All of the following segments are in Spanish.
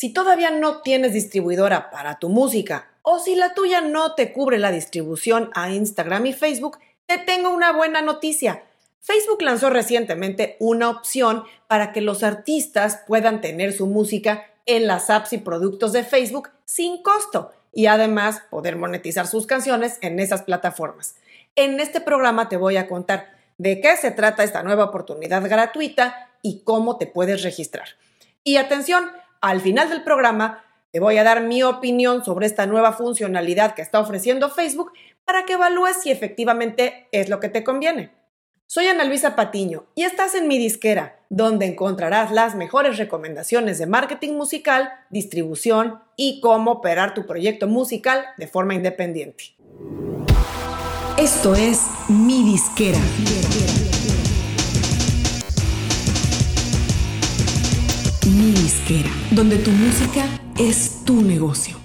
Si todavía no tienes distribuidora para tu música o si la tuya no te cubre la distribución a Instagram y Facebook, te tengo una buena noticia. Facebook lanzó recientemente una opción para que los artistas puedan tener su música en las apps y productos de Facebook sin costo y además poder monetizar sus canciones en esas plataformas. En este programa te voy a contar de qué se trata esta nueva oportunidad gratuita y cómo te puedes registrar. Y atención, al final del programa te voy a dar mi opinión sobre esta nueva funcionalidad que está ofreciendo Facebook para que evalúes si efectivamente es lo que te conviene. Soy Ana Luisa Patiño y estás en mi disquera, donde encontrarás las mejores recomendaciones de marketing musical, distribución y cómo operar tu proyecto musical de forma independiente. Esto es mi disquera. Mi disquera, donde tu música es tu negocio.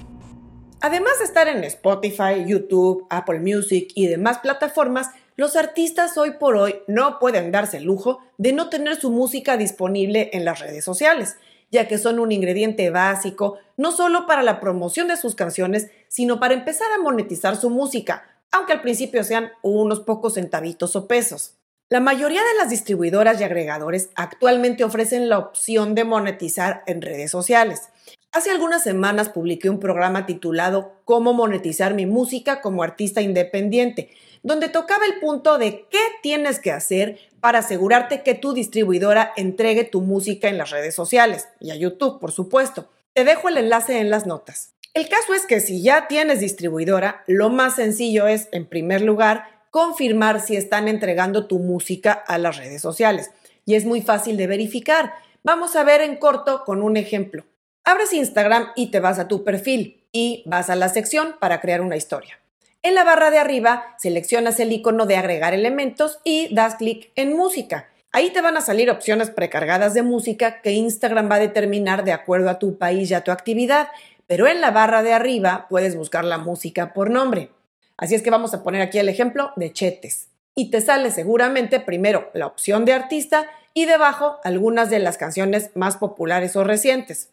Además de estar en Spotify, YouTube, Apple Music y demás plataformas, los artistas hoy por hoy no pueden darse el lujo de no tener su música disponible en las redes sociales, ya que son un ingrediente básico no solo para la promoción de sus canciones, sino para empezar a monetizar su música, aunque al principio sean unos pocos centavitos o pesos. La mayoría de las distribuidoras y agregadores actualmente ofrecen la opción de monetizar en redes sociales. Hace algunas semanas publiqué un programa titulado Cómo monetizar mi música como artista independiente, donde tocaba el punto de qué tienes que hacer para asegurarte que tu distribuidora entregue tu música en las redes sociales y a YouTube, por supuesto. Te dejo el enlace en las notas. El caso es que si ya tienes distribuidora, lo más sencillo es, en primer lugar, confirmar si están entregando tu música a las redes sociales. Y es muy fácil de verificar. Vamos a ver en corto con un ejemplo. Abres Instagram y te vas a tu perfil y vas a la sección para crear una historia. En la barra de arriba seleccionas el icono de agregar elementos y das clic en música. Ahí te van a salir opciones precargadas de música que Instagram va a determinar de acuerdo a tu país y a tu actividad, pero en la barra de arriba puedes buscar la música por nombre. Así es que vamos a poner aquí el ejemplo de Chetes. Y te sale seguramente primero la opción de artista y debajo algunas de las canciones más populares o recientes.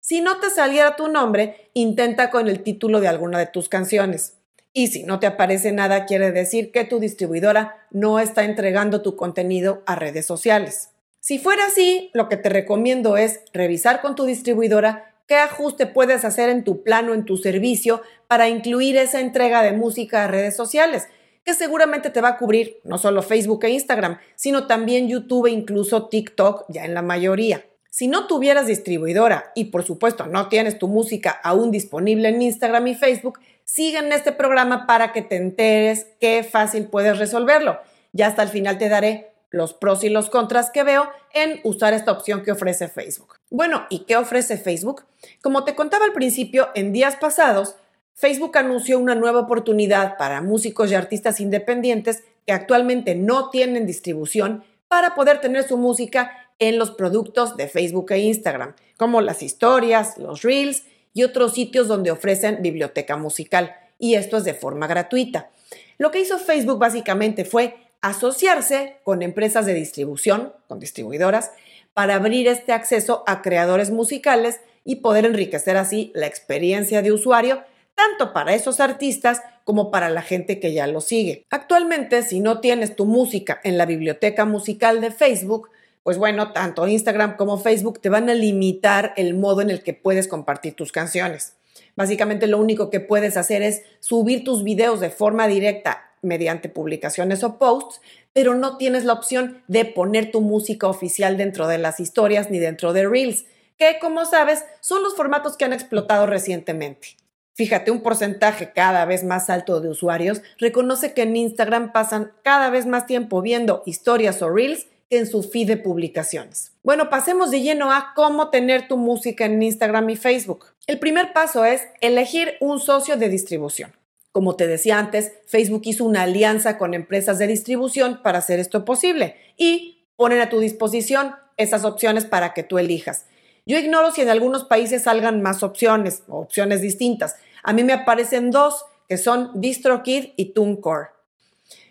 Si no te saliera tu nombre, intenta con el título de alguna de tus canciones. Y si no te aparece nada, quiere decir que tu distribuidora no está entregando tu contenido a redes sociales. Si fuera así, lo que te recomiendo es revisar con tu distribuidora ¿Qué ajuste puedes hacer en tu plano, en tu servicio, para incluir esa entrega de música a redes sociales? Que seguramente te va a cubrir no solo Facebook e Instagram, sino también YouTube e incluso TikTok, ya en la mayoría. Si no tuvieras distribuidora y por supuesto no tienes tu música aún disponible en Instagram y Facebook, sigue en este programa para que te enteres qué fácil puedes resolverlo. Ya hasta el final te daré los pros y los contras que veo en usar esta opción que ofrece Facebook. Bueno, ¿y qué ofrece Facebook? Como te contaba al principio, en días pasados, Facebook anunció una nueva oportunidad para músicos y artistas independientes que actualmente no tienen distribución para poder tener su música en los productos de Facebook e Instagram, como las historias, los reels y otros sitios donde ofrecen biblioteca musical. Y esto es de forma gratuita. Lo que hizo Facebook básicamente fue asociarse con empresas de distribución, con distribuidoras, para abrir este acceso a creadores musicales y poder enriquecer así la experiencia de usuario, tanto para esos artistas como para la gente que ya lo sigue. Actualmente, si no tienes tu música en la biblioteca musical de Facebook, pues bueno, tanto Instagram como Facebook te van a limitar el modo en el que puedes compartir tus canciones. Básicamente lo único que puedes hacer es subir tus videos de forma directa mediante publicaciones o posts, pero no tienes la opción de poner tu música oficial dentro de las historias ni dentro de Reels, que como sabes son los formatos que han explotado recientemente. Fíjate, un porcentaje cada vez más alto de usuarios reconoce que en Instagram pasan cada vez más tiempo viendo historias o reels que en su feed de publicaciones. Bueno, pasemos de lleno a cómo tener tu música en Instagram y Facebook. El primer paso es elegir un socio de distribución. Como te decía antes, Facebook hizo una alianza con empresas de distribución para hacer esto posible y ponen a tu disposición esas opciones para que tú elijas. Yo ignoro si en algunos países salgan más opciones o opciones distintas. A mí me aparecen dos, que son DistroKid y TuneCore.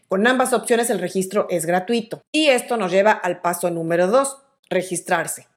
Con ambas opciones el registro es gratuito. Y esto nos lleva al paso número dos, registrarse.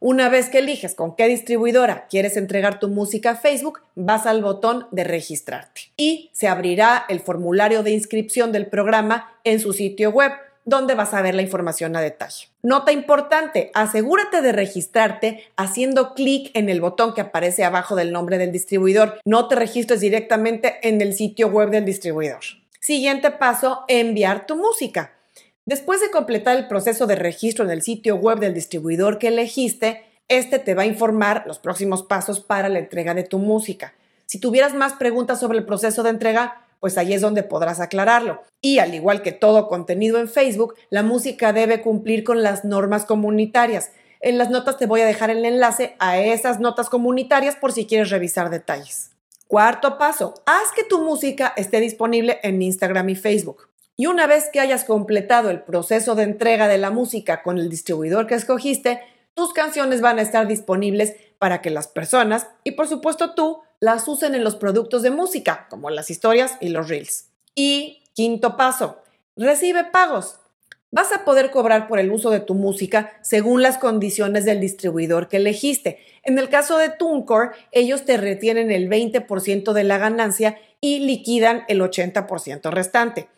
Una vez que eliges con qué distribuidora quieres entregar tu música a Facebook, vas al botón de registrarte y se abrirá el formulario de inscripción del programa en su sitio web donde vas a ver la información a detalle. Nota importante, asegúrate de registrarte haciendo clic en el botón que aparece abajo del nombre del distribuidor. No te registres directamente en el sitio web del distribuidor. Siguiente paso, enviar tu música. Después de completar el proceso de registro en el sitio web del distribuidor que elegiste, este te va a informar los próximos pasos para la entrega de tu música. Si tuvieras más preguntas sobre el proceso de entrega, pues ahí es donde podrás aclararlo. Y al igual que todo contenido en Facebook, la música debe cumplir con las normas comunitarias. En las notas te voy a dejar el enlace a esas notas comunitarias por si quieres revisar detalles. Cuarto paso, haz que tu música esté disponible en Instagram y Facebook. Y una vez que hayas completado el proceso de entrega de la música con el distribuidor que escogiste, tus canciones van a estar disponibles para que las personas, y por supuesto tú, las usen en los productos de música, como las historias y los reels. Y quinto paso, recibe pagos. Vas a poder cobrar por el uso de tu música según las condiciones del distribuidor que elegiste. En el caso de TuneCore, ellos te retienen el 20% de la ganancia y liquidan el 80% restante.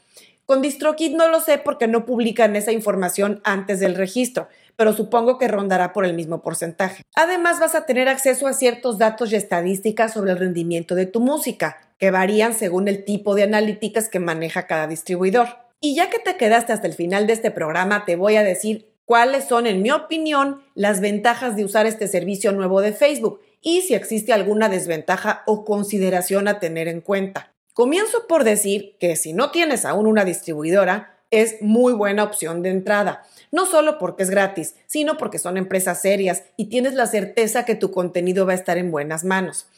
Con DistroKid no lo sé porque no publican esa información antes del registro, pero supongo que rondará por el mismo porcentaje. Además, vas a tener acceso a ciertos datos y estadísticas sobre el rendimiento de tu música, que varían según el tipo de analíticas que maneja cada distribuidor. Y ya que te quedaste hasta el final de este programa, te voy a decir cuáles son, en mi opinión, las ventajas de usar este servicio nuevo de Facebook y si existe alguna desventaja o consideración a tener en cuenta. Comienzo por decir que si no tienes aún una distribuidora, es muy buena opción de entrada, no solo porque es gratis, sino porque son empresas serias y tienes la certeza que tu contenido va a estar en buenas manos.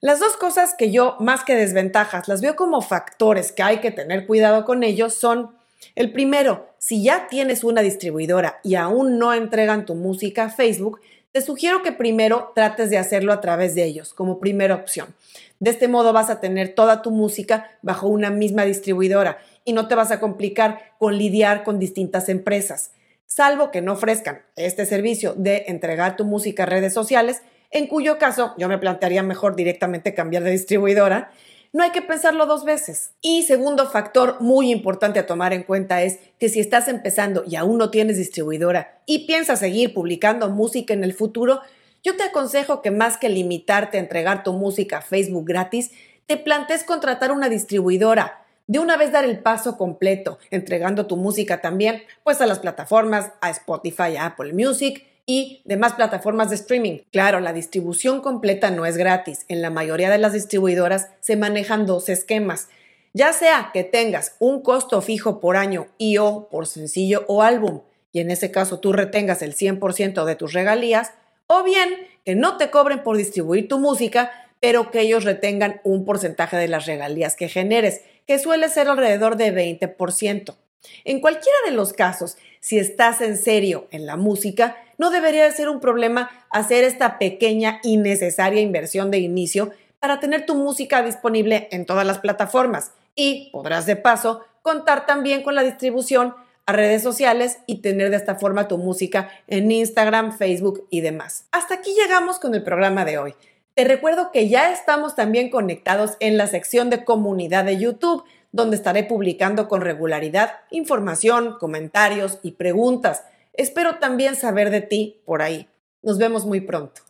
Las dos cosas que yo, más que desventajas, las veo como factores que hay que tener cuidado con ellos son, el primero, si ya tienes una distribuidora y aún no entregan tu música a Facebook, te sugiero que primero trates de hacerlo a través de ellos, como primera opción. De este modo vas a tener toda tu música bajo una misma distribuidora y no te vas a complicar con lidiar con distintas empresas, salvo que no ofrezcan este servicio de entregar tu música a redes sociales, en cuyo caso yo me plantearía mejor directamente cambiar de distribuidora no hay que pensarlo dos veces. Y segundo factor muy importante a tomar en cuenta es que si estás empezando y aún no tienes distribuidora y piensas seguir publicando música en el futuro, yo te aconsejo que más que limitarte a entregar tu música a Facebook gratis, te plantees contratar una distribuidora. De una vez dar el paso completo, entregando tu música también, pues a las plataformas, a Spotify, a Apple Music y demás plataformas de streaming. Claro, la distribución completa no es gratis. En la mayoría de las distribuidoras se manejan dos esquemas. Ya sea que tengas un costo fijo por año y o por sencillo o álbum, y en ese caso tú retengas el 100% de tus regalías, o bien que no te cobren por distribuir tu música, pero que ellos retengan un porcentaje de las regalías que generes, que suele ser alrededor de 20%. En cualquiera de los casos, si estás en serio en la música, no debería ser un problema hacer esta pequeña y necesaria inversión de inicio para tener tu música disponible en todas las plataformas y podrás de paso contar también con la distribución a redes sociales y tener de esta forma tu música en Instagram, Facebook y demás. Hasta aquí llegamos con el programa de hoy. Te recuerdo que ya estamos también conectados en la sección de comunidad de YouTube donde estaré publicando con regularidad información, comentarios y preguntas. Espero también saber de ti por ahí. Nos vemos muy pronto.